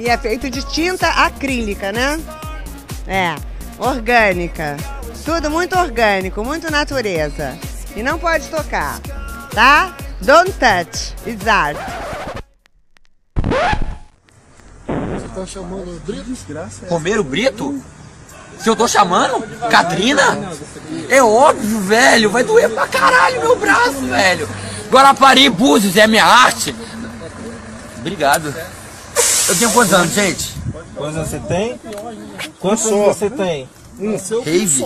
E é feito de tinta acrílica, né? É, orgânica. Tudo muito orgânico, muito natureza. E não pode tocar, tá? Don't touch, it's art. Você tá chamando o Brito? Desgraça. Romero Brito? Se eu tô chamando? Katrina? É óbvio, velho. Vai doer pra caralho meu braço, velho. Guarapari Búzios é minha arte. Obrigado. Eu tenho quantos anos, gente? Quantos anos você tem? Quantos anos você tem? Um seu Rave.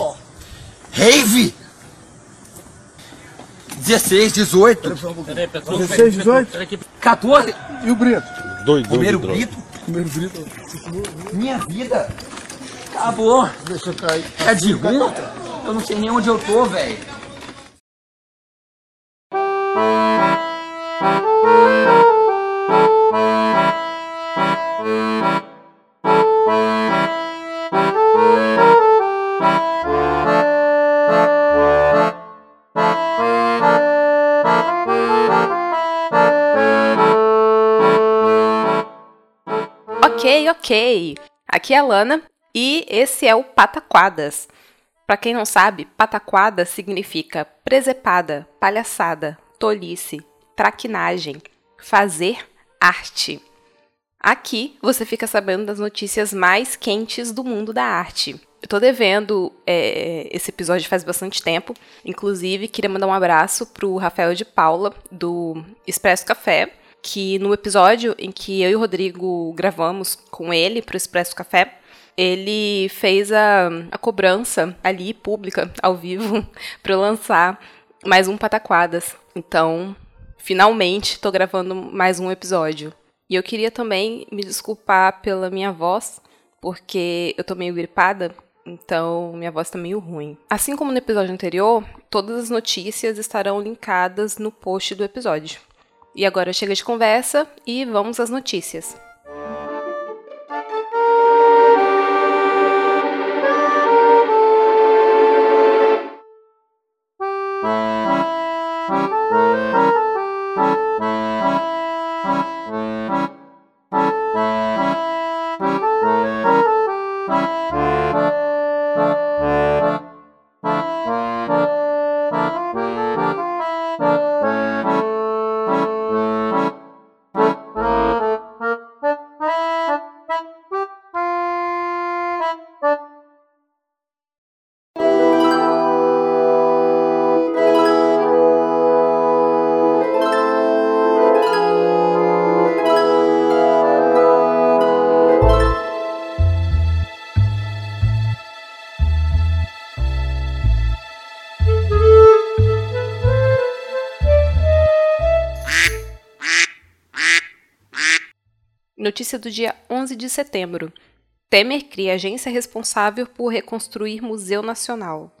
Rave! 16, 18, 16, 18. 14. E o Brito? Doido, Romero doido, Brito? Primeiro Brito. Minha vida. Acabou. Deixa eu cair. É de ruim? Eu não sei nem onde eu tô, velho. Ok, ok. Aqui é a Lana e esse é o Pataquadas. Para quem não sabe, pataquada significa presepada, palhaçada, tolice, traquinagem, fazer arte. Aqui você fica sabendo das notícias mais quentes do mundo da arte. Eu tô devendo é, esse episódio faz bastante tempo. Inclusive, queria mandar um abraço pro Rafael de Paula, do Expresso Café, que no episódio em que eu e o Rodrigo gravamos com ele pro Expresso Café, ele fez a, a cobrança ali, pública, ao vivo, para lançar mais um Pataquadas. Então, finalmente, tô gravando mais um episódio. E eu queria também me desculpar pela minha voz, porque eu tô meio gripada, então minha voz tá meio ruim. Assim como no episódio anterior, todas as notícias estarão linkadas no post do episódio. E agora chega de conversa e vamos às notícias. Do dia 11 de setembro. Temer cria agência responsável por reconstruir Museu Nacional.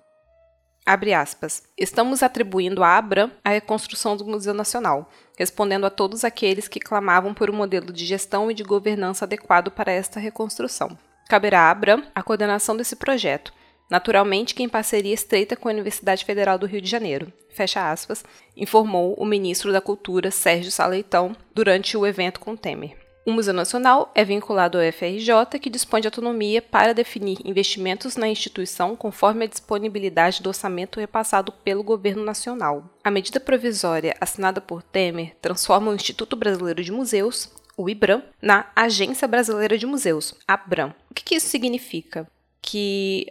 Aspas. Estamos atribuindo à Abram a reconstrução do Museu Nacional, respondendo a todos aqueles que clamavam por um modelo de gestão e de governança adequado para esta reconstrução. Caberá à Abram a coordenação desse projeto, naturalmente que em parceria estreita com a Universidade Federal do Rio de Janeiro, fecha aspas, informou o ministro da Cultura, Sérgio Saleitão, durante o evento com Temer. O Museu Nacional é vinculado ao FRJ, que dispõe de autonomia para definir investimentos na instituição conforme a disponibilidade do orçamento repassado pelo governo nacional. A medida provisória assinada por Temer transforma o Instituto Brasileiro de Museus, o IBRAM, na Agência Brasileira de Museus, ABRAM. O que, que isso significa? Que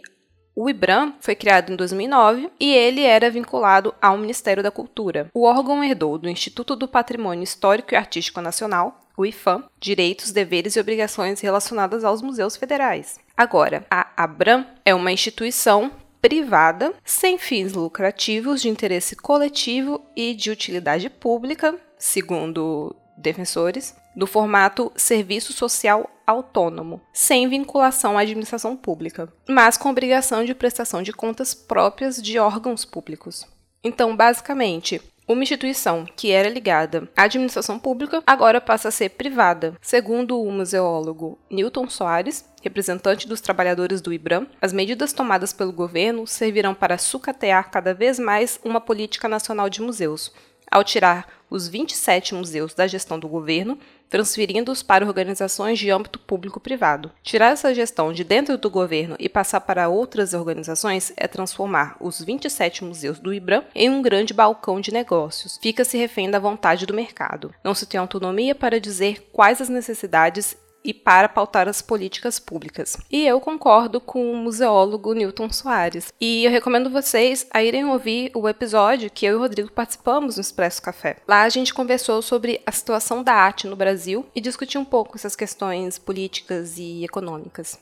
o IBRAM foi criado em 2009 e ele era vinculado ao Ministério da Cultura. O órgão herdou do Instituto do Patrimônio Histórico e Artístico Nacional, o IFAM, direitos, deveres e obrigações relacionadas aos museus federais. Agora, a ABRAM é uma instituição privada, sem fins lucrativos, de interesse coletivo e de utilidade pública, segundo defensores, do formato serviço social autônomo, sem vinculação à administração pública, mas com obrigação de prestação de contas próprias de órgãos públicos. Então, basicamente, uma instituição que era ligada à administração pública agora passa a ser privada. Segundo o museólogo Newton Soares, representante dos trabalhadores do IBRAM, as medidas tomadas pelo governo servirão para sucatear cada vez mais uma política nacional de museus, ao tirar os 27 museus da gestão do governo, transferindo-os para organizações de âmbito público-privado. Tirar essa gestão de dentro do governo e passar para outras organizações é transformar os 27 museus do IBRAM em um grande balcão de negócios. Fica-se refém da vontade do mercado. Não se tem autonomia para dizer quais as necessidades e para pautar as políticas públicas. E eu concordo com o museólogo Newton Soares. E eu recomendo vocês a irem ouvir o episódio que eu e o Rodrigo participamos no Expresso Café. Lá a gente conversou sobre a situação da arte no Brasil e discutiu um pouco essas questões políticas e econômicas.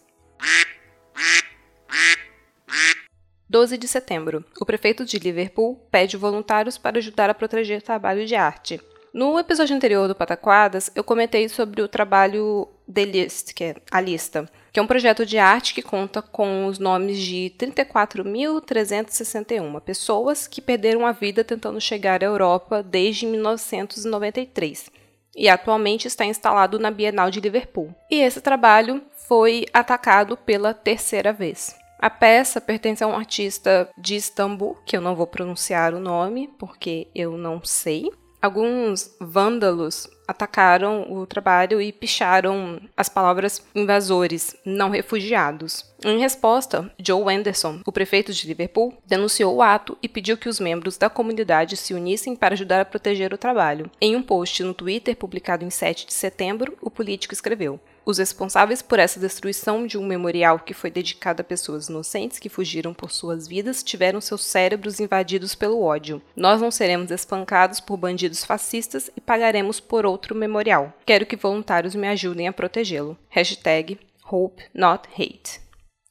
12 de setembro. O prefeito de Liverpool pede voluntários para ajudar a proteger o trabalho de arte. No episódio anterior do Pataquadas, eu comentei sobre o trabalho The List, que é a lista, que é um projeto de arte que conta com os nomes de 34.361 pessoas que perderam a vida tentando chegar à Europa desde 1993 e atualmente está instalado na Bienal de Liverpool. E esse trabalho foi atacado pela terceira vez. A peça pertence a um artista de Istambul, que eu não vou pronunciar o nome porque eu não sei, alguns vândalos atacaram o trabalho e picharam as palavras invasores, não refugiados. Em resposta, Joe Anderson, o prefeito de Liverpool, denunciou o ato e pediu que os membros da comunidade se unissem para ajudar a proteger o trabalho. Em um post no Twitter publicado em 7 de setembro, o político escreveu: os responsáveis por essa destruição de um memorial que foi dedicado a pessoas inocentes que fugiram por suas vidas tiveram seus cérebros invadidos pelo ódio. Nós não seremos espancados por bandidos fascistas e pagaremos por outro memorial. Quero que voluntários me ajudem a protegê-lo. Hashtag Hope Not Hate.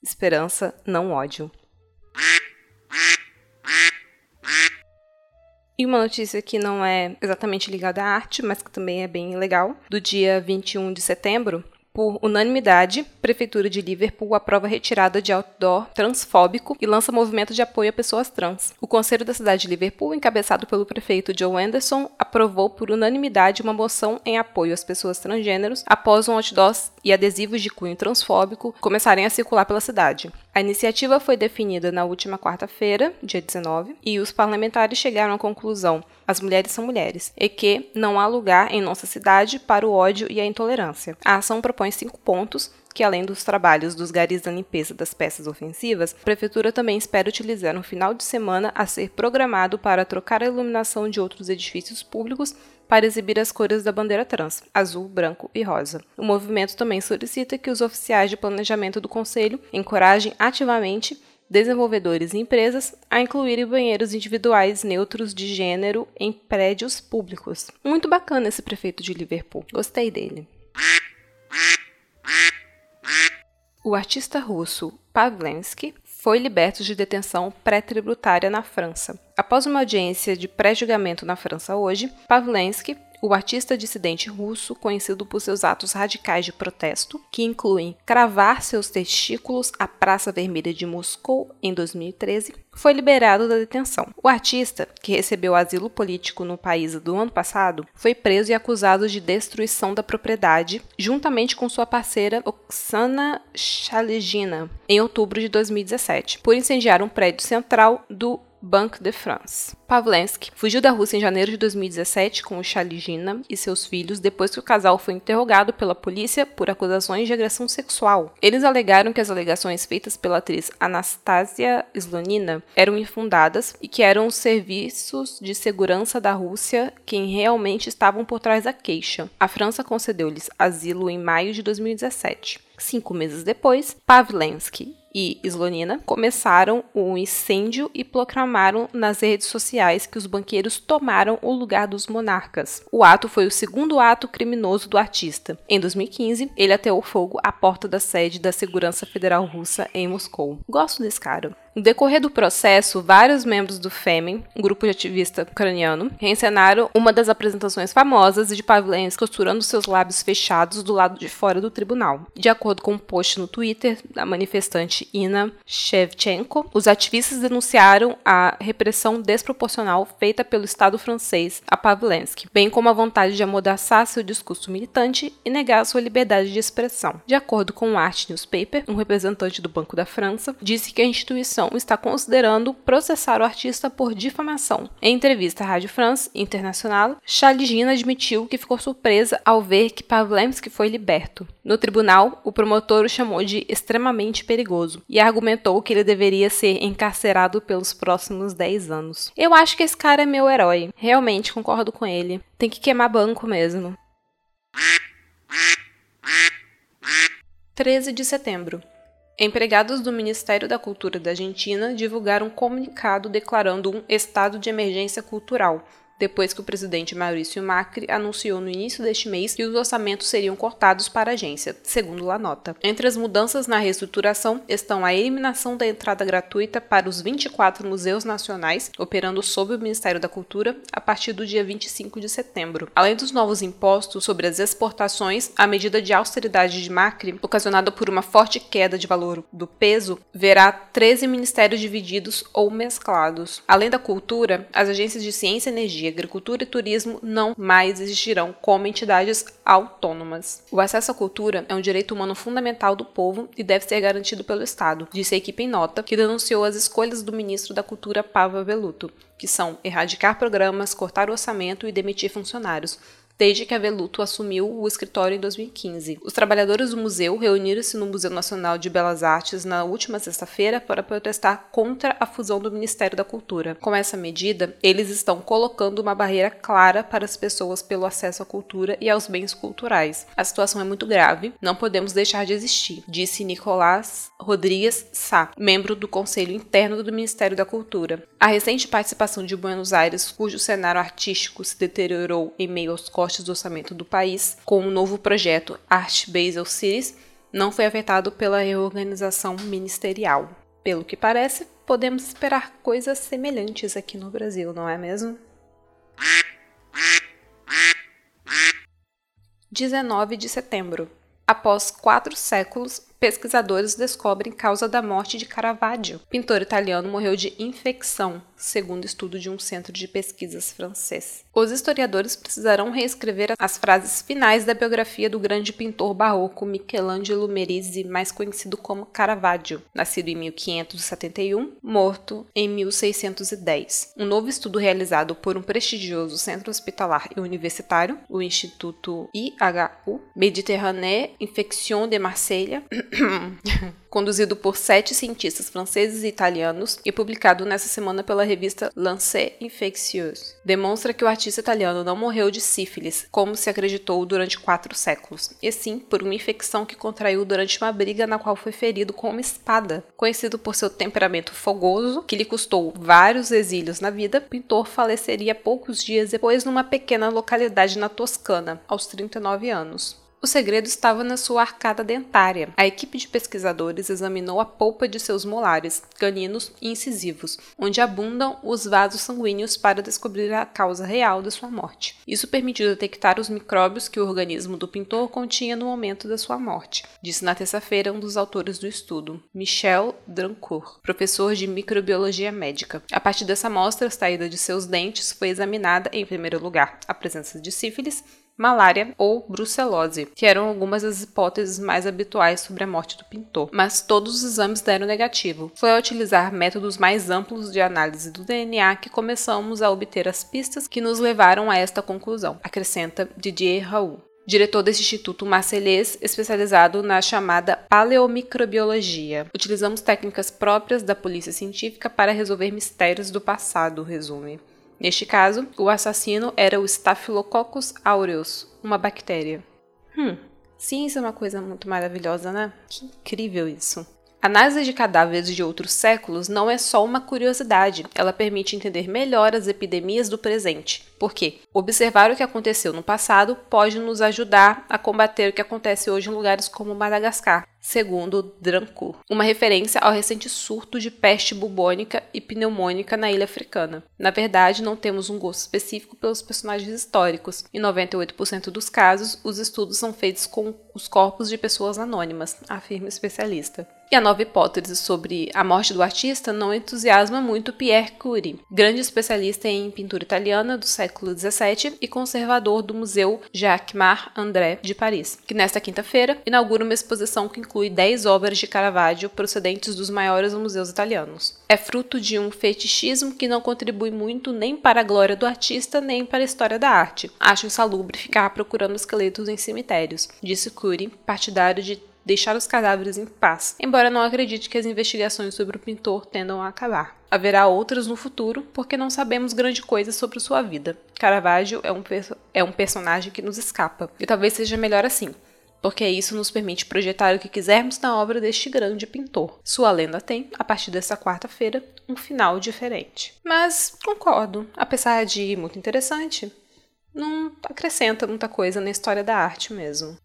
Esperança, não ódio. E uma notícia que não é exatamente ligada à arte, mas que também é bem legal, do dia 21 de setembro, por unanimidade, Prefeitura de Liverpool aprova a retirada de outdoor transfóbico e lança movimento de apoio a pessoas trans. O Conselho da cidade de Liverpool, encabeçado pelo prefeito Joe Anderson, aprovou por unanimidade uma moção em apoio às pessoas transgêneros após um outdoor e adesivos de cunho transfóbico começarem a circular pela cidade. A iniciativa foi definida na última quarta-feira, dia 19, e os parlamentares chegaram à conclusão: as mulheres são mulheres, e que não há lugar em nossa cidade para o ódio e a intolerância. A ação propõe cinco pontos que além dos trabalhos dos garis da limpeza das peças ofensivas, a prefeitura também espera utilizar um final de semana a ser programado para trocar a iluminação de outros edifícios públicos para exibir as cores da bandeira trans, azul, branco e rosa. O movimento também solicita que os oficiais de planejamento do Conselho encorajem ativamente desenvolvedores e empresas a incluírem banheiros individuais neutros de gênero em prédios públicos. Muito bacana esse prefeito de Liverpool. Gostei dele. O artista russo Pavlensky foi liberto de detenção pré-tributária na França. Após uma audiência de pré-julgamento na França hoje, Pavlensky o artista dissidente russo, conhecido por seus atos radicais de protesto, que incluem cravar seus testículos à Praça Vermelha de Moscou em 2013, foi liberado da detenção. O artista, que recebeu asilo político no país do ano passado, foi preso e acusado de destruição da propriedade, juntamente com sua parceira Oksana Chalegina, em outubro de 2017, por incendiar um prédio central do Banque de France. Pavlensky fugiu da Rússia em janeiro de 2017 com o Shaligina e seus filhos depois que o casal foi interrogado pela polícia por acusações de agressão sexual. Eles alegaram que as alegações feitas pela atriz Anastasia Slonina eram infundadas e que eram os serviços de segurança da Rússia quem realmente estavam por trás da queixa. A França concedeu-lhes asilo em maio de 2017. Cinco meses depois, Pavlensky e Slonina começaram um incêndio e proclamaram nas redes sociais que os banqueiros tomaram o lugar dos monarcas. O ato foi o segundo ato criminoso do artista. Em 2015, ele ateou fogo à porta da sede da Segurança Federal Russa em Moscou. Gosto desse cara. No decorrer do processo, vários membros do Femen, um grupo de ativista ucraniano, reencenaram uma das apresentações famosas de Pavlensky costurando seus lábios fechados do lado de fora do tribunal. De acordo com um post no Twitter da manifestante Ina Shevchenko, os ativistas denunciaram a repressão desproporcional feita pelo Estado francês a Pavlensky, bem como a vontade de amordaçar seu discurso militante e negar sua liberdade de expressão. De acordo com o Art Newspaper, um representante do Banco da França disse que a instituição instituição está considerando processar o artista por difamação. Em entrevista à Rádio France Internacional, Chaligina admitiu que ficou surpresa ao ver que Pavlemsky foi liberto. No tribunal, o promotor o chamou de extremamente perigoso e argumentou que ele deveria ser encarcerado pelos próximos 10 anos. Eu acho que esse cara é meu herói. Realmente concordo com ele. Tem que queimar banco mesmo. 13 de setembro. Empregados do Ministério da Cultura da Argentina divulgaram um comunicado declarando um estado de emergência cultural, depois que o presidente Maurício Macri anunciou no início deste mês que os orçamentos seriam cortados para a agência, segundo a nota. Entre as mudanças na reestruturação estão a eliminação da entrada gratuita para os 24 museus nacionais operando sob o Ministério da Cultura a partir do dia 25 de setembro. Além dos novos impostos sobre as exportações, a medida de austeridade de Macri, ocasionada por uma forte queda de valor do peso, verá 13 ministérios divididos ou mesclados. Além da cultura, as agências de ciência energia agricultura e turismo não mais existirão como entidades autônomas. O acesso à cultura é um direito humano fundamental do povo e deve ser garantido pelo Estado, disse a equipe em nota, que denunciou as escolhas do ministro da Cultura Pava Veluto, que são erradicar programas, cortar o orçamento e demitir funcionários, desde que a Veluto assumiu o escritório em 2015. Os trabalhadores do museu reuniram-se no Museu Nacional de Belas Artes na última sexta-feira para protestar contra a fusão do Ministério da Cultura. Com essa medida, eles estão colocando uma barreira clara para as pessoas pelo acesso à cultura e aos bens culturais. A situação é muito grave, não podemos deixar de existir, disse Nicolás Rodrigues Sá, membro do Conselho Interno do Ministério da Cultura. A recente participação de Buenos Aires, cujo cenário artístico se deteriorou em meio aos cortes do orçamento do país, com o novo projeto Art Basel Cities, não foi afetado pela reorganização ministerial. Pelo que parece, podemos esperar coisas semelhantes aqui no Brasil, não é mesmo? 19 de setembro. Após quatro séculos, pesquisadores descobrem causa da morte de Caravaggio. Pintor italiano morreu de infecção, segundo estudo de um centro de pesquisas francês. Os historiadores precisarão reescrever as frases finais da biografia do grande pintor barroco Michelangelo Merisi, mais conhecido como Caravaggio, nascido em 1571, morto em 1610. Um novo estudo realizado por um prestigioso centro hospitalar e universitário, o Instituto IHU, Méditerranée Infection de Marselha, conduzido por sete cientistas franceses e italianos e publicado nessa semana pela revista Lancet Infectieux. Demonstra que o artista italiano não morreu de sífilis, como se acreditou durante quatro séculos, e sim por uma infecção que contraiu durante uma briga na qual foi ferido com uma espada. Conhecido por seu temperamento fogoso, que lhe custou vários exílios na vida, o pintor faleceria poucos dias depois numa pequena localidade na Toscana, aos 39 anos. O segredo estava na sua arcada dentária. A equipe de pesquisadores examinou a polpa de seus molares, caninos e incisivos, onde abundam os vasos sanguíneos para descobrir a causa real de sua morte. Isso permitiu detectar os micróbios que o organismo do pintor continha no momento da sua morte, disse na terça-feira um dos autores do estudo, Michel Drancourt, professor de microbiologia médica. A partir dessa amostra, a saída de seus dentes foi examinada, em primeiro lugar, a presença de sífilis malária ou brucelose, que eram algumas das hipóteses mais habituais sobre a morte do pintor. Mas todos os exames deram negativo. Foi ao utilizar métodos mais amplos de análise do DNA que começamos a obter as pistas que nos levaram a esta conclusão, acrescenta Didier Raoult diretor desse instituto marcelês especializado na chamada paleomicrobiologia. Utilizamos técnicas próprias da polícia científica para resolver mistérios do passado, resume. Neste caso, o assassino era o Staphylococcus aureus, uma bactéria. Hum, ciência é uma coisa muito maravilhosa, né? Que incrível isso. Análise de cadáveres de outros séculos não é só uma curiosidade, ela permite entender melhor as epidemias do presente. Por quê? Observar o que aconteceu no passado pode nos ajudar a combater o que acontece hoje em lugares como Madagascar, segundo Drancourt, uma referência ao recente surto de peste bubônica e pneumônica na ilha africana. Na verdade, não temos um gosto específico pelos personagens históricos. Em 98% dos casos, os estudos são feitos com os corpos de pessoas anônimas, afirma o especialista. E a nova hipótese sobre a morte do artista não entusiasma muito Pierre Curie, grande especialista em pintura italiana do século XVII e conservador do Museu Jacques Mar André de Paris, que nesta quinta-feira inaugura uma exposição que inclui 10 obras de Caravaggio procedentes dos maiores museus italianos. É fruto de um fetichismo que não contribui muito nem para a glória do artista nem para a história da arte. Acho insalubre ficar procurando esqueletos em cemitérios, disse Cury, partidário de deixar os cadáveres em paz, embora não acredite que as investigações sobre o pintor tendam a acabar. Haverá outras no futuro, porque não sabemos grande coisa sobre sua vida. Caravaggio é um, é um personagem que nos escapa, e talvez seja melhor assim, porque isso nos permite projetar o que quisermos na obra deste grande pintor. Sua lenda tem, a partir dessa quarta-feira, um final diferente. Mas concordo, apesar de muito interessante, não acrescenta muita coisa na história da arte mesmo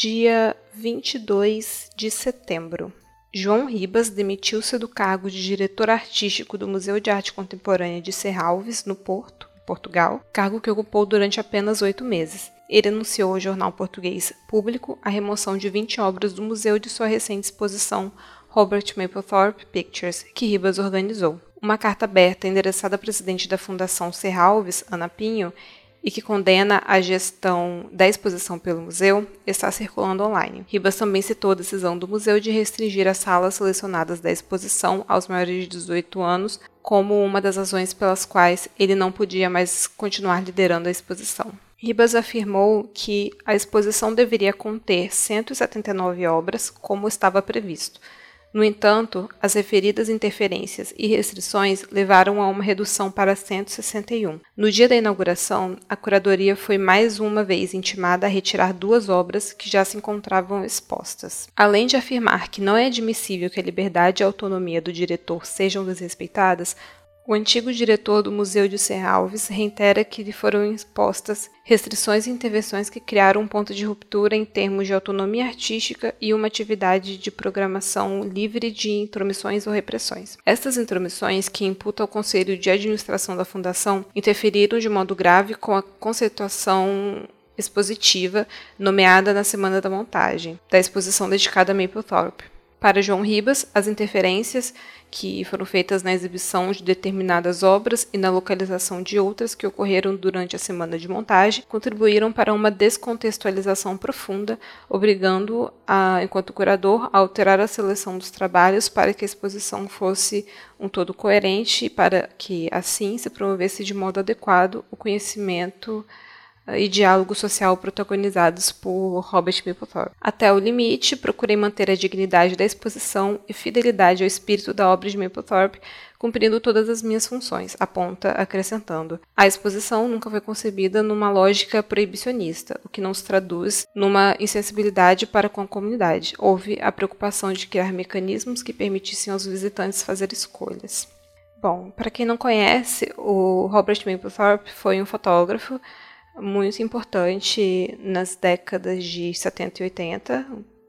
dia 22 de setembro. João Ribas demitiu-se do cargo de diretor artístico do Museu de Arte Contemporânea de Serralves, no Porto, Portugal, cargo que ocupou durante apenas oito meses. Ele anunciou ao jornal português Público a remoção de 20 obras do museu de sua recente exposição Robert Mapplethorpe Pictures, que Ribas organizou. Uma carta aberta endereçada à presidente da Fundação Serralves, Ana Pinho, e que condena a gestão da exposição pelo museu está circulando online. Ribas também citou a decisão do museu de restringir as salas selecionadas da exposição aos maiores de 18 anos como uma das razões pelas quais ele não podia mais continuar liderando a exposição. Ribas afirmou que a exposição deveria conter 179 obras, como estava previsto, no entanto, as referidas interferências e restrições levaram a uma redução para 161. No dia da inauguração, a curadoria foi mais uma vez intimada a retirar duas obras que já se encontravam expostas. Além de afirmar que não é admissível que a liberdade e a autonomia do diretor sejam desrespeitadas, o antigo diretor do Museu de Serralves reitera que lhe foram impostas restrições e intervenções que criaram um ponto de ruptura em termos de autonomia artística e uma atividade de programação livre de intromissões ou repressões. Estas intromissões, que imputam ao Conselho de Administração da Fundação, interferiram de modo grave com a conceituação expositiva nomeada na semana da montagem da exposição dedicada a Mapplethorpe. Para João Ribas, as interferências que foram feitas na exibição de determinadas obras e na localização de outras que ocorreram durante a semana de montagem contribuíram para uma descontextualização profunda, obrigando a, enquanto curador, a alterar a seleção dos trabalhos para que a exposição fosse um todo coerente e para que, assim, se promovesse de modo adequado o conhecimento e diálogo social protagonizados por Robert Mapplethorpe. Até o limite, procurei manter a dignidade da exposição e fidelidade ao espírito da obra de Mapplethorpe, cumprindo todas as minhas funções, aponta acrescentando. A exposição nunca foi concebida numa lógica proibicionista, o que não se traduz numa insensibilidade para com a comunidade. Houve a preocupação de criar mecanismos que permitissem aos visitantes fazer escolhas. Bom, para quem não conhece, o Robert Mapplethorpe foi um fotógrafo muito importante nas décadas de 70 e 80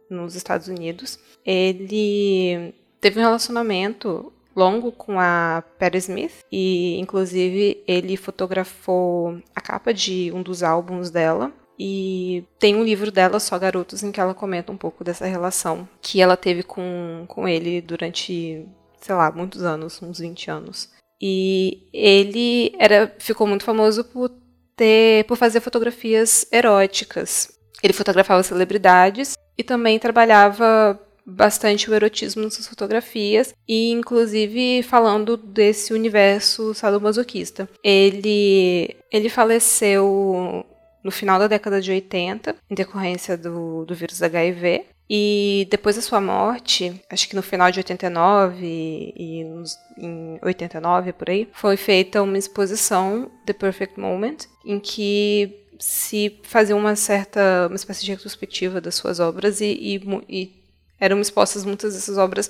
nos Estados Unidos. Ele teve um relacionamento longo com a Patti Smith e inclusive ele fotografou a capa de um dos álbuns dela e tem um livro dela só garotos em que ela comenta um pouco dessa relação que ela teve com, com ele durante sei lá muitos anos uns 20 anos e ele era ficou muito famoso por ter, por fazer fotografias eróticas. Ele fotografava celebridades e também trabalhava bastante o erotismo nas suas fotografias e inclusive falando desse universo sadomasoquista. Ele ele faleceu no final da década de 80 em decorrência do, do vírus HIV e depois da sua morte, acho que no final de 89 e nos, em 89 por aí, foi feita uma exposição, The Perfect Moment, em que se fazia uma certa, uma espécie de retrospectiva das suas obras e, e, e eram expostas muitas dessas obras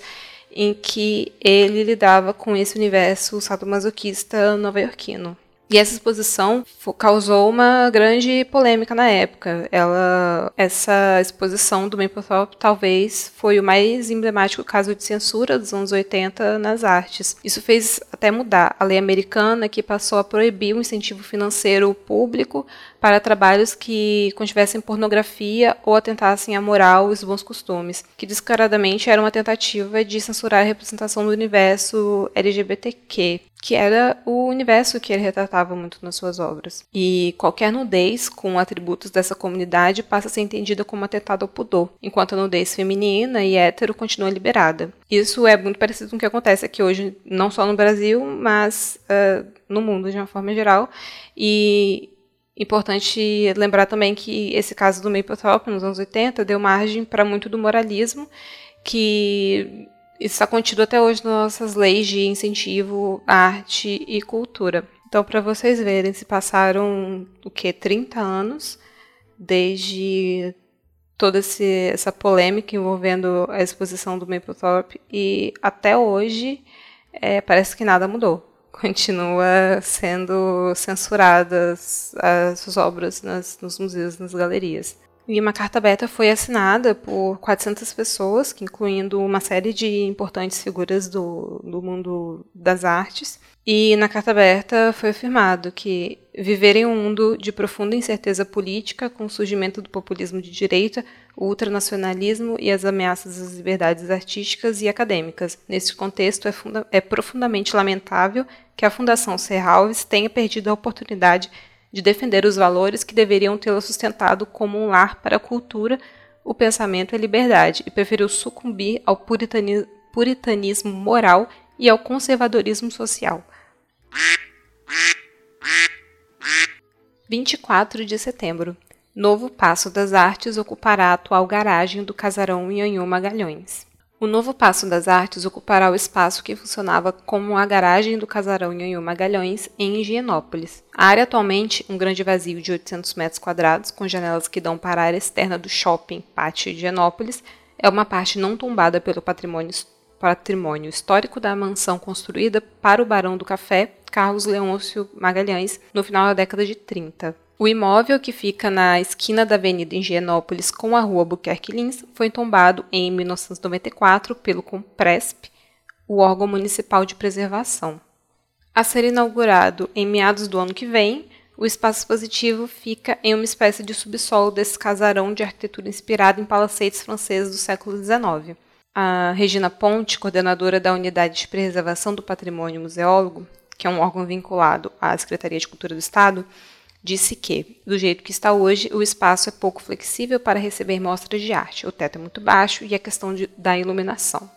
em que ele lidava com esse universo sadomasoquista nova-iorquino. E essa exposição causou uma grande polêmica na época. Ela, essa exposição do Mapplethorpe talvez foi o mais emblemático caso de censura dos anos 80 nas artes. Isso fez até mudar a lei americana que passou a proibir o incentivo financeiro público para trabalhos que contivessem pornografia ou atentassem à moral e os bons costumes, que descaradamente era uma tentativa de censurar a representação do universo LGBTQ, que era o universo que ele retratava muito nas suas obras. E qualquer nudez com atributos dessa comunidade passa a ser entendida como atentado ao pudor, enquanto a nudez feminina e hétero continua liberada. Isso é muito parecido com o que acontece aqui hoje, não só no Brasil, mas uh, no mundo de uma forma geral. E Importante lembrar também que esse caso do Mapplethorpe, nos anos 80, deu margem para muito do moralismo que está contido até hoje nas nossas leis de incentivo à arte e cultura. Então, para vocês verem, se passaram o que 30 anos desde toda esse, essa polêmica envolvendo a exposição do Mapplethorpe e até hoje é, parece que nada mudou continua sendo censuradas as suas obras nas, nos museus, nas galerias. E uma carta aberta foi assinada por 400 pessoas, incluindo uma série de importantes figuras do, do mundo das artes. E na carta aberta foi afirmado que viver em um mundo de profunda incerteza política, com o surgimento do populismo de direita, o ultranacionalismo e as ameaças às liberdades artísticas e acadêmicas. Nesse contexto, é, é profundamente lamentável que a Fundação Serralves tenha perdido a oportunidade de defender os valores que deveriam tê-la sustentado como um lar para a cultura, o pensamento e a liberdade, e preferiu sucumbir ao puritanismo moral e ao conservadorismo social. 24 de setembro. Novo Passo das Artes ocupará a atual garagem do casarão Inhanhô Magalhães. O novo Passo das Artes ocupará o espaço que funcionava como a garagem do casarão Nhonhô Magalhães, em Higienópolis. A área atualmente, um grande vazio de 800 metros quadrados, com janelas que dão para a área externa do shopping Pátio Higienópolis, é uma parte não tombada pelo patrimônio, patrimônio histórico da mansão construída para o Barão do Café, Carlos Leôncio Magalhães, no final da década de 30. O imóvel, que fica na esquina da Avenida Higienópolis com a Rua Buquerque Lins, foi tombado em 1994 pelo Compresp, o órgão municipal de preservação. A ser inaugurado em meados do ano que vem, o espaço expositivo fica em uma espécie de subsolo desse casarão de arquitetura inspirada em palacetes franceses do século XIX. A Regina Ponte, coordenadora da Unidade de Preservação do Patrimônio Museólogo, que é um órgão vinculado à Secretaria de Cultura do Estado, disse que, do jeito que está hoje, o espaço é pouco flexível para receber mostras de arte. O teto é muito baixo e a questão de, da iluminação.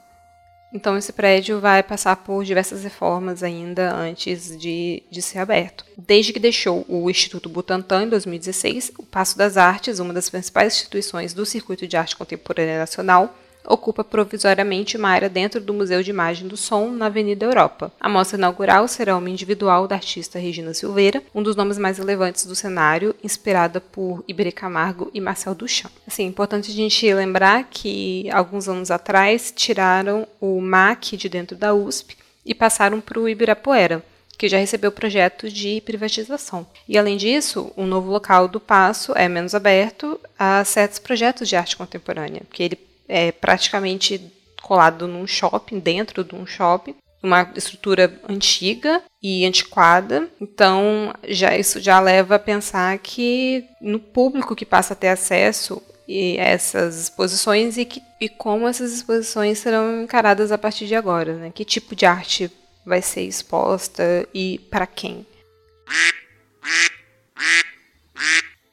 Então, esse prédio vai passar por diversas reformas ainda antes de, de ser aberto. Desde que deixou o Instituto Butantan em 2016, o Passo das Artes, uma das principais instituições do circuito de arte contemporânea nacional, ocupa provisoriamente uma área dentro do Museu de Imagem do Som, na Avenida Europa. A mostra inaugural será uma individual da artista Regina Silveira, um dos nomes mais relevantes do cenário, inspirada por Iberê Camargo e Marcel Duchamp. Assim, é importante a gente lembrar que alguns anos atrás tiraram o MAC de dentro da USP e passaram para o Ibirapuera, que já recebeu projetos de privatização. E além disso, o novo local do Passo é menos aberto a certos projetos de arte contemporânea, porque ele é praticamente colado num shopping, dentro de um shopping, uma estrutura antiga e antiquada. Então, já isso já leva a pensar que no público que passa a ter acesso a essas exposições e, que, e como essas exposições serão encaradas a partir de agora, né? Que tipo de arte vai ser exposta e para quem?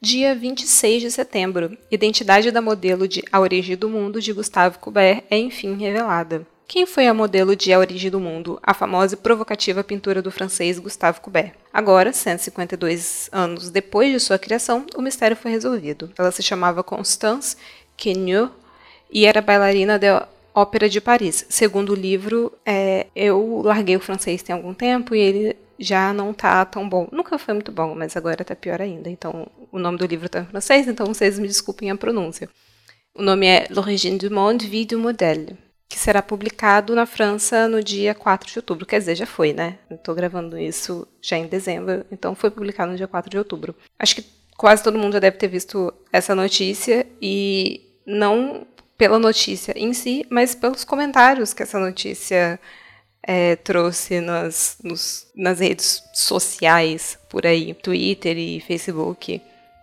Dia 26 de setembro. Identidade da modelo de A Origem do Mundo de Gustave Courbet é enfim revelada. Quem foi a modelo de A Origem do Mundo, a famosa e provocativa pintura do francês Gustave Courbet? Agora, 152 anos depois de sua criação, o mistério foi resolvido. Ela se chamava Constance Queneau e era bailarina da Ópera de Paris. Segundo o livro, é, eu larguei o francês tem algum tempo e ele já não tá tão bom. Nunca foi muito bom, mas agora tá pior ainda. Então, o nome do livro tá em francês, então vocês me desculpem a pronúncia. O nome é L'origine du monde, vie du modèle, que será publicado na França no dia 4 de outubro. Quer dizer, já foi, né? Eu tô gravando isso já em dezembro, então foi publicado no dia 4 de outubro. Acho que quase todo mundo já deve ter visto essa notícia e não pela notícia em si, mas pelos comentários que essa notícia é, trouxe nas, nos, nas redes sociais por aí, Twitter e Facebook.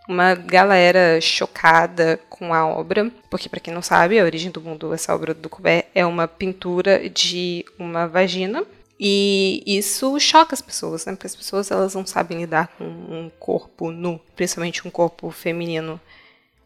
uma galera chocada com a obra, porque para quem não sabe, a origem do mundo, essa obra do Courbet é uma pintura de uma vagina e isso choca as pessoas, né? Porque as pessoas elas não sabem lidar com um corpo nu, principalmente um corpo feminino.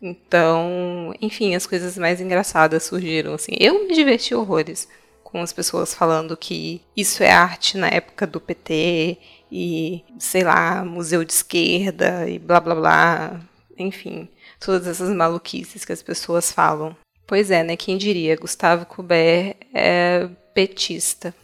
Então, enfim, as coisas mais engraçadas surgiram assim. Eu me diverti horrores com as pessoas falando que isso é arte na época do PT e, sei lá, museu de esquerda e blá blá blá. Enfim, todas essas maluquices que as pessoas falam. Pois é, né? Quem diria? Gustavo Courbet é petista.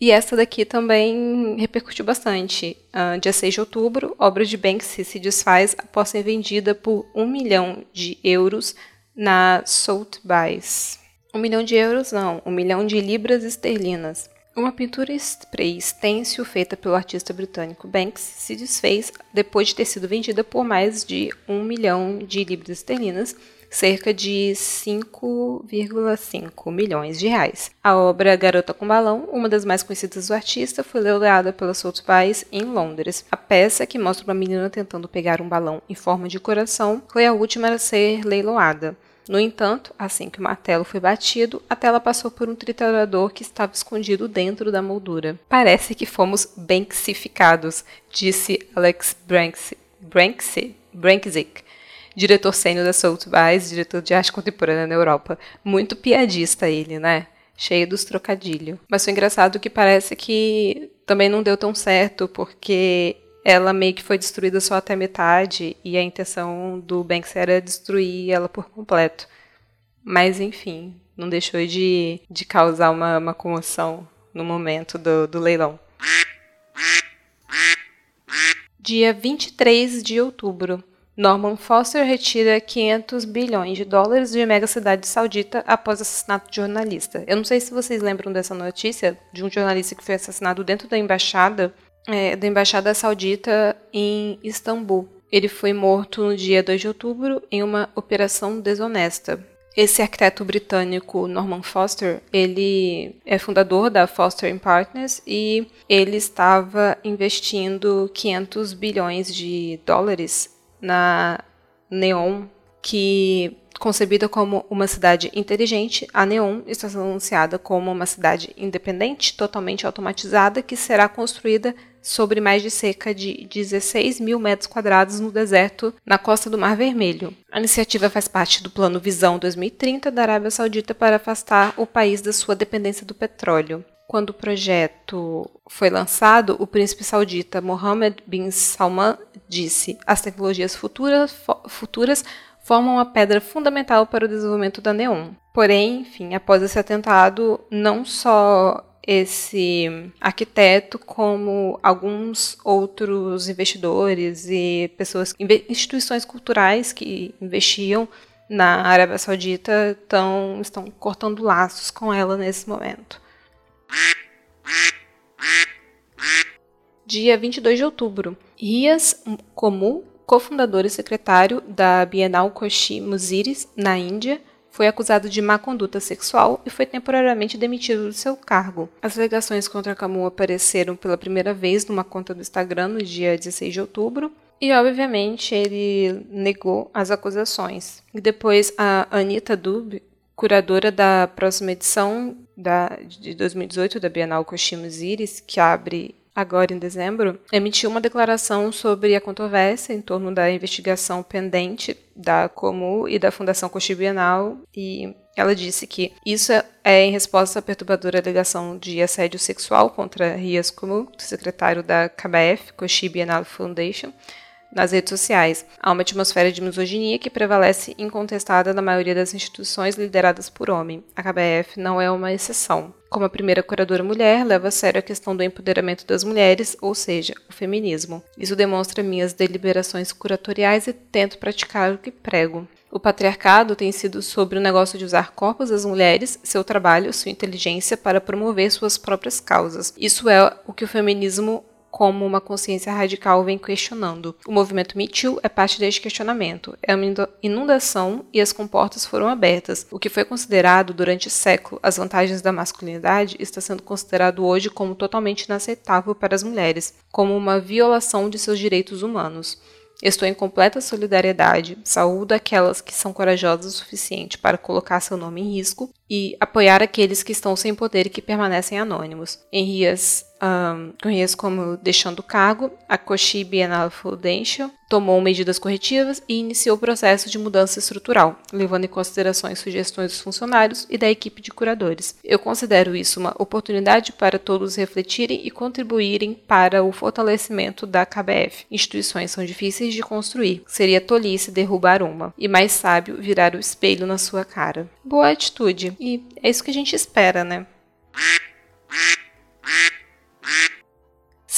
E essa daqui também repercutiu bastante. Uh, dia 6 de outubro, obra de Banksy se desfaz após ser vendida por um milhão de euros na Sotheby's. Um milhão de euros, não, um milhão de libras esterlinas. Uma pintura spray stencil feita pelo artista britânico Banks se desfez depois de ter sido vendida por mais de um milhão de libras esterlinas, cerca de 5,5 milhões de reais. A obra Garota com Balão, uma das mais conhecidas do artista, foi leiloada pela Sotheby's em Londres. A peça, que mostra uma menina tentando pegar um balão em forma de coração, foi a última a ser leiloada. No entanto, assim que o martelo foi batido, a tela passou por um triturador que estava escondido dentro da moldura. Parece que fomos banksificados, disse Alex Branksy, Branksy, Brankzik, diretor sênior da Sotheby's, diretor de arte contemporânea na Europa. Muito piadista ele, né? Cheio dos trocadilhos. Mas foi engraçado que parece que também não deu tão certo, porque ela meio que foi destruída só até metade e a intenção do Banks era destruir ela por completo. Mas enfim, não deixou de, de causar uma, uma comoção no momento do, do leilão. Dia 23 de outubro. Norman Foster retira 500 bilhões de dólares de mega cidade saudita após assassinato de jornalista. Eu não sei se vocês lembram dessa notícia de um jornalista que foi assassinado dentro da embaixada é, da Embaixada Saudita em Istambul. Ele foi morto no dia 2 de outubro em uma operação desonesta. Esse arquiteto britânico Norman Foster, ele é fundador da Foster Partners e ele estava investindo 500 bilhões de dólares na Neon, que concebida como uma cidade inteligente, a Neon está sendo anunciada como uma cidade independente, totalmente automatizada, que será construída sobre mais de cerca de 16 mil metros quadrados no deserto na costa do Mar Vermelho. A iniciativa faz parte do Plano Visão 2030 da Arábia Saudita para afastar o país da sua dependência do petróleo. Quando o projeto foi lançado, o príncipe saudita Mohammed bin Salman disse: as tecnologias futuras, futuras formam a pedra fundamental para o desenvolvimento da Neon. Porém, enfim, após esse atentado, não só esse arquiteto como alguns outros investidores e pessoas, instituições culturais que investiam na Arábia Saudita tão, estão cortando laços com ela nesse momento. Dia 22 de outubro, Rias Komu, cofundador e secretário da Bienal Koshi Muziris, na Índia, foi acusado de má conduta sexual e foi temporariamente demitido do seu cargo. As alegações contra Camus apareceram pela primeira vez numa conta do Instagram no dia 16 de outubro. E, obviamente, ele negou as acusações. E depois, a Anita Dub, curadora da próxima edição da, de 2018 da Bienal Cochimus Iris, que abre agora em dezembro, emitiu uma declaração sobre a controvérsia em torno da investigação pendente da Comu e da Fundação Bienal e ela disse que isso é em resposta à perturbadora alegação de assédio sexual contra Rias Comu, secretário da KBF, Bienal Foundation, nas redes sociais. Há uma atmosfera de misoginia que prevalece incontestada na maioria das instituições lideradas por homem. A KBF não é uma exceção. Como a primeira curadora mulher, leva a sério a questão do empoderamento das mulheres, ou seja, o feminismo. Isso demonstra minhas deliberações curatoriais e tento praticar o que prego. O patriarcado tem sido sobre o negócio de usar corpos das mulheres, seu trabalho, sua inteligência para promover suas próprias causas. Isso é o que o feminismo como uma consciência radical vem questionando. O movimento Me Too é parte deste questionamento. É uma inundação e as comportas foram abertas. O que foi considerado durante século as vantagens da masculinidade está sendo considerado hoje como totalmente inaceitável para as mulheres, como uma violação de seus direitos humanos. Estou em completa solidariedade, saúdo aquelas que são corajosas o suficiente para colocar seu nome em risco e apoiar aqueles que estão sem poder e que permanecem anônimos. Henrias um, como deixando o cargo, a Kochi Bienal Foundation tomou medidas corretivas e iniciou o processo de mudança estrutural, levando em consideração as sugestões dos funcionários e da equipe de curadores. Eu considero isso uma oportunidade para todos refletirem e contribuírem para o fortalecimento da KBF. Instituições são difíceis de construir, seria tolice derrubar uma, e mais sábio virar o espelho na sua cara. Boa atitude, e é isso que a gente espera, né?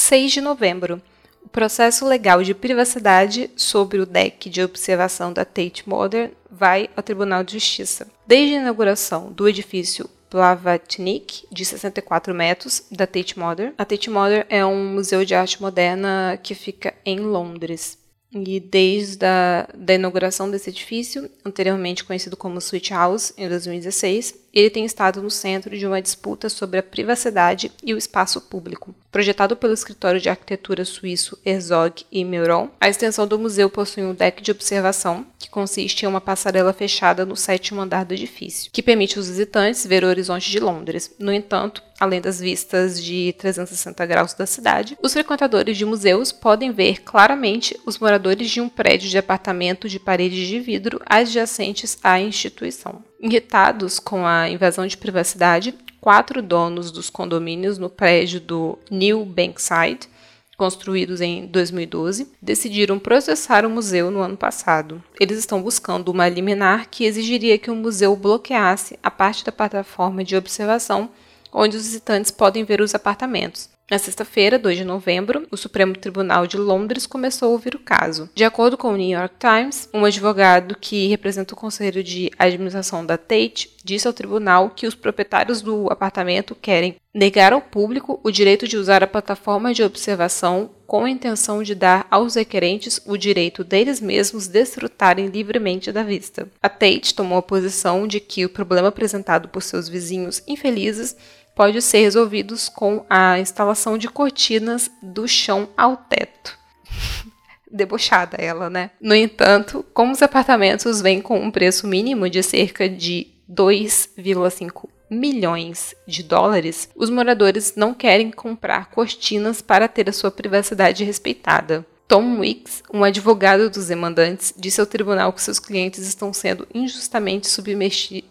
6 de novembro. O processo legal de privacidade sobre o deck de observação da Tate Modern vai ao Tribunal de Justiça. Desde a inauguração do edifício Blavatnik, de 64 metros, da Tate Modern. A Tate Modern é um museu de arte moderna que fica em Londres. E desde a da inauguração desse edifício, anteriormente conhecido como Switch House, em 2016, ele tem estado no centro de uma disputa sobre a privacidade e o espaço público. Projetado pelo escritório de arquitetura suíço Herzog e Meuron, a extensão do museu possui um deck de observação, que consiste em uma passarela fechada no sétimo andar do edifício, que permite aos visitantes ver o horizonte de Londres. No entanto, além das vistas de 360 graus da cidade, os frequentadores de museus podem ver claramente os moradores de um prédio de apartamento de paredes de vidro adjacentes à instituição. Irritados com a invasão de privacidade, quatro donos dos condomínios no prédio do New Bankside, construídos em 2012, decidiram processar o museu no ano passado. Eles estão buscando uma liminar que exigiria que o museu bloqueasse a parte da plataforma de observação onde os visitantes podem ver os apartamentos, na sexta-feira, 2 de novembro, o Supremo Tribunal de Londres começou a ouvir o caso. De acordo com o New York Times, um advogado que representa o Conselho de Administração da Tate disse ao tribunal que os proprietários do apartamento querem negar ao público o direito de usar a plataforma de observação com a intenção de dar aos requerentes o direito deles mesmos desfrutarem livremente da vista. A Tate tomou a posição de que o problema apresentado por seus vizinhos infelizes pode ser resolvidos com a instalação de cortinas do chão ao teto. Debochada ela, né? No entanto, como os apartamentos vêm com um preço mínimo de cerca de 2,5 milhões de dólares, os moradores não querem comprar cortinas para ter a sua privacidade respeitada. Tom Wicks, um advogado dos demandantes, disse ao tribunal que seus clientes estão sendo injustamente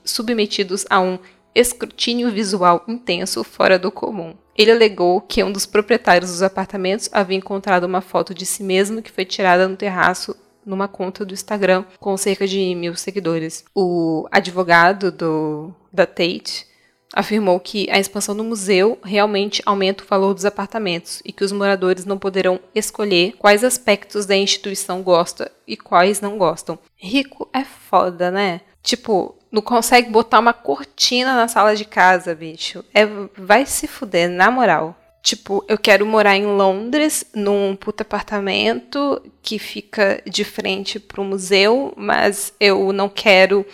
submetidos a um escrutínio visual intenso fora do comum. Ele alegou que um dos proprietários dos apartamentos havia encontrado uma foto de si mesmo que foi tirada no terraço numa conta do Instagram com cerca de mil seguidores. O advogado do, da Tate afirmou que a expansão do museu realmente aumenta o valor dos apartamentos e que os moradores não poderão escolher quais aspectos da instituição gostam e quais não gostam. Rico é foda, né? Tipo, não consegue botar uma cortina na sala de casa, bicho. É, vai se fuder, na moral. Tipo, eu quero morar em Londres, num puta apartamento que fica de frente pro museu, mas eu não quero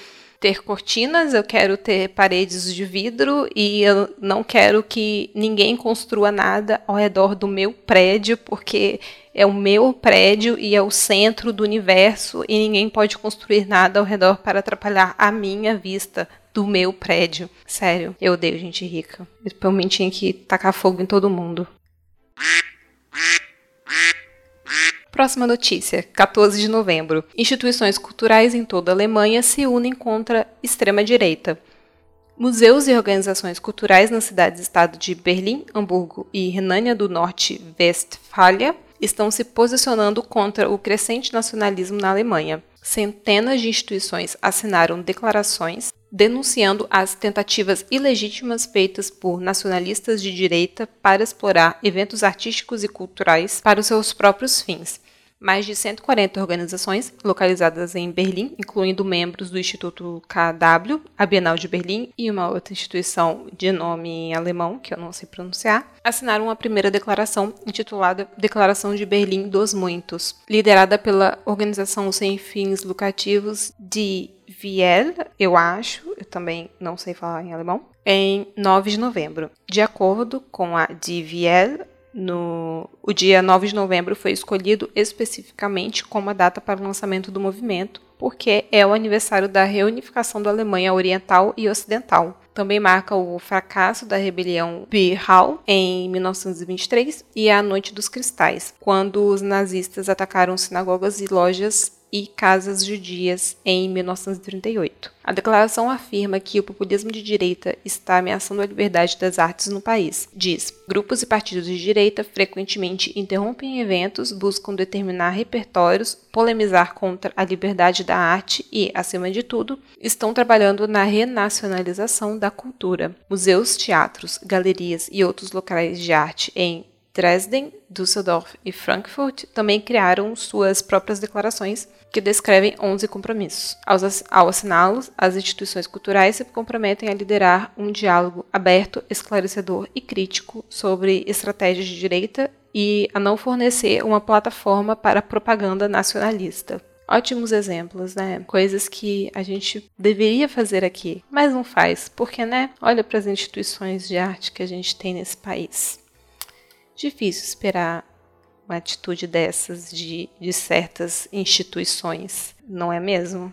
ter cortinas, eu quero ter paredes de vidro e eu não quero que ninguém construa nada ao redor do meu prédio, porque é o meu prédio e é o centro do universo e ninguém pode construir nada ao redor para atrapalhar a minha vista do meu prédio. Sério, eu odeio gente rica. Eu realmente tinha que tacar fogo em todo mundo. Próxima notícia, 14 de novembro. Instituições culturais em toda a Alemanha se unem contra extrema-direita. Museus e organizações culturais nas cidades-estado de Berlim, Hamburgo e Renânia do Norte-Westfália estão se posicionando contra o crescente nacionalismo na Alemanha. Centenas de instituições assinaram declarações denunciando as tentativas ilegítimas feitas por nacionalistas de direita para explorar eventos artísticos e culturais para os seus próprios fins. Mais de 140 organizações localizadas em Berlim, incluindo membros do Instituto KW, a Bienal de Berlim e uma outra instituição de nome alemão, que eu não sei pronunciar, assinaram a primeira declaração intitulada Declaração de Berlim dos Muitos, liderada pela organização sem fins lucrativos de Viel, eu acho, eu também não sei falar em alemão, em 9 de novembro. De acordo com a DVL, no, o dia 9 de novembro foi escolhido especificamente como a data para o lançamento do movimento, porque é o aniversário da reunificação da Alemanha Oriental e Ocidental. Também marca o fracasso da rebelião Birhau em 1923 e a Noite dos Cristais, quando os nazistas atacaram sinagogas e lojas e casas judias em 1938. A declaração afirma que o populismo de direita está ameaçando a liberdade das artes no país. Diz: grupos e partidos de direita frequentemente interrompem eventos, buscam determinar repertórios, polemizar contra a liberdade da arte e, acima de tudo, estão trabalhando na renacionalização da cultura. Museus, teatros, galerias e outros locais de arte em Dresden, Düsseldorf e Frankfurt também criaram suas próprias declarações que descrevem 11 compromissos. Ao assiná-los, as instituições culturais se comprometem a liderar um diálogo aberto, esclarecedor e crítico sobre estratégias de direita e a não fornecer uma plataforma para propaganda nacionalista. Ótimos exemplos, né? Coisas que a gente deveria fazer aqui, mas não faz, porque, né? Olha para as instituições de arte que a gente tem nesse país. Difícil esperar uma atitude dessas de, de certas instituições, não é mesmo?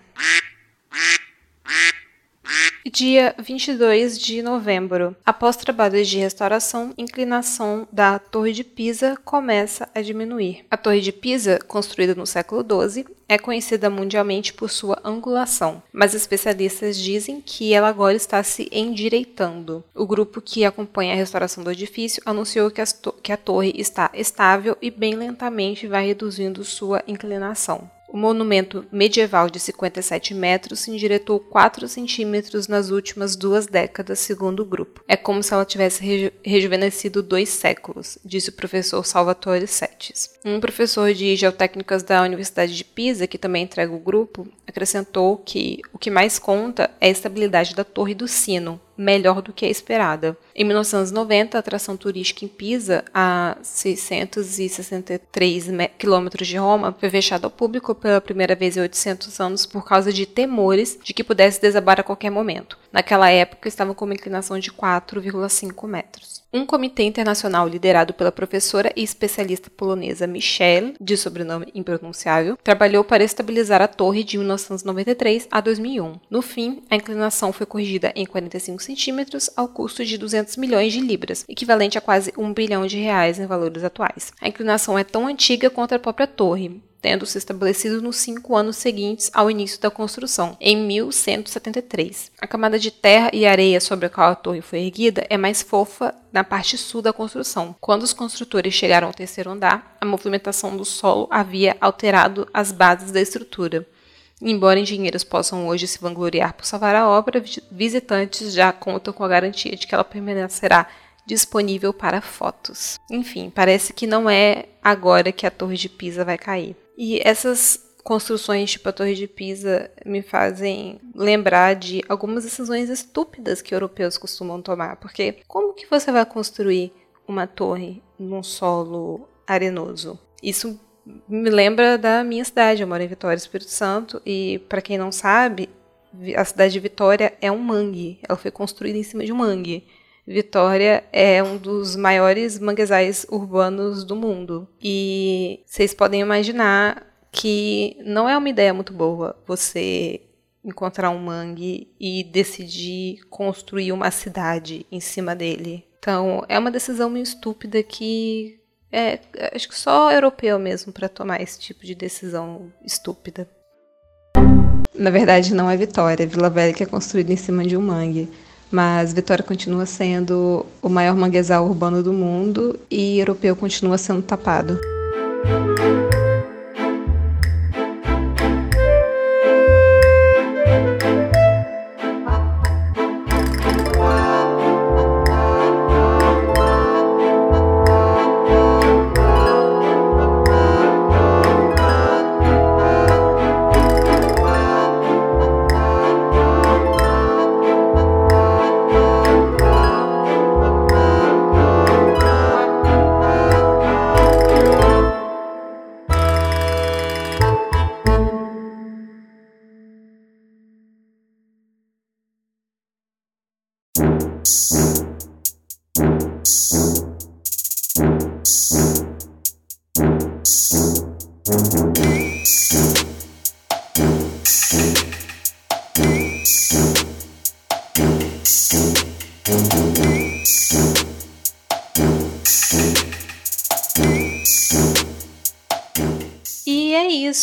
Dia 22 de novembro. Após trabalhos de restauração, inclinação da Torre de Pisa começa a diminuir. A Torre de Pisa, construída no século XII, é conhecida mundialmente por sua angulação, mas especialistas dizem que ela agora está se endireitando. O grupo que acompanha a restauração do edifício anunciou que, que a torre está estável e bem lentamente vai reduzindo sua inclinação. O monumento medieval de 57 metros se endireitou 4 centímetros nas últimas duas décadas, segundo o grupo. É como se ela tivesse reju rejuvenescido dois séculos, disse o professor Salvatore Setes. Um professor de geotécnicas da Universidade de Pisa, que também entrega o grupo, acrescentou que o que mais conta é a estabilidade da torre do sino, melhor do que a esperada. Em 1990, a atração turística em Pisa, a 663 quilômetros de Roma, foi fechada ao público pela primeira vez em 800 anos por causa de temores de que pudesse desabar a qualquer momento. Naquela época, estavam com uma inclinação de 4,5 metros. Um comitê internacional liderado pela professora e especialista polonesa Michelle, de sobrenome impronunciável, trabalhou para estabilizar a torre de 1993 a 2001. No fim, a inclinação foi corrigida em 45 centímetros ao custo de 200 milhões de libras, equivalente a quase 1 bilhão de reais em valores atuais. A inclinação é tão antiga quanto a própria torre, tendo se estabelecido nos cinco anos seguintes ao início da construção, em 1173. A camada de terra e areia sobre a qual a torre foi erguida é mais fofa na parte sul da construção. Quando os construtores chegaram ao terceiro andar, a movimentação do solo havia alterado as bases da estrutura. Embora engenheiros possam hoje se vangloriar por salvar a obra, visitantes já contam com a garantia de que ela permanecerá disponível para fotos. Enfim, parece que não é agora que a Torre de Pisa vai cair. E essas construções tipo a Torre de Pisa me fazem lembrar de algumas decisões estúpidas que europeus costumam tomar, porque como que você vai construir uma torre num solo arenoso? Isso me lembra da minha cidade, eu moro em Vitória, Espírito Santo, e para quem não sabe, a cidade de Vitória é um mangue, ela foi construída em cima de um mangue. Vitória é um dos maiores manguezais urbanos do mundo. E vocês podem imaginar que não é uma ideia muito boa você encontrar um mangue e decidir construir uma cidade em cima dele. Então, é uma decisão meio estúpida que é, acho que só europeu mesmo para tomar esse tipo de decisão estúpida. Na verdade, não é Vitória, Vila Velha que é construída em cima de um mangue mas Vitória continua sendo o maior manguezal urbano do mundo e europeu continua sendo tapado.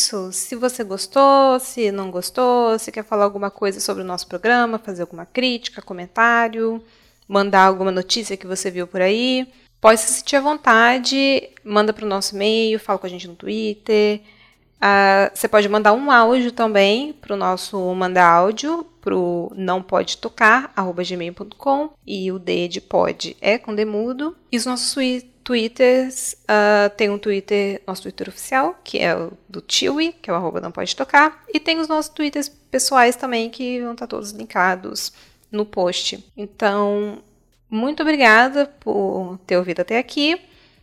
Isso. Se você gostou, se não gostou, se quer falar alguma coisa sobre o nosso programa, fazer alguma crítica, comentário, mandar alguma notícia que você viu por aí, pode se sentir à vontade, manda para o nosso e-mail, fala com a gente no Twitter. Uh, você pode mandar um áudio também para o nosso manda áudio para o não pode tocar gmail.com e o D de pode é com demudo e os nossos twitters uh, tem um Twitter nosso Twitter oficial que é o do Tiwi que é o arroba não pode tocar e tem os nossos twitters pessoais também que vão estar todos linkados no post então muito obrigada por ter ouvido até aqui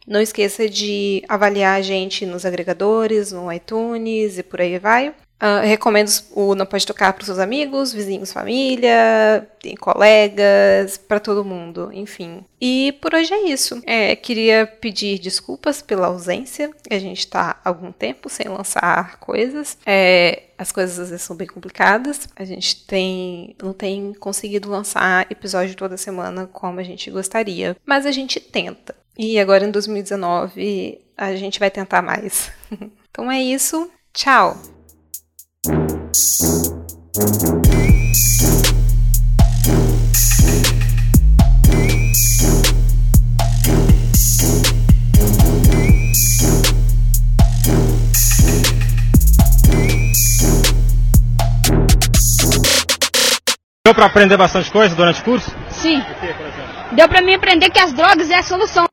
não esqueça de avaliar a gente nos agregadores, no iTunes e por aí vai. Uh, recomendo o Não Pode Tocar para os seus amigos, vizinhos, família, colegas, para todo mundo, enfim. E por hoje é isso. É, queria pedir desculpas pela ausência. A gente está algum tempo sem lançar coisas. É, as coisas às vezes são bem complicadas. A gente tem não tem conseguido lançar episódio toda semana como a gente gostaria, mas a gente tenta. E agora em 2019 a gente vai tentar mais. então é isso. Tchau! Deu para aprender bastante coisa durante o curso? Sim. Deu para mim aprender que as drogas é a solução.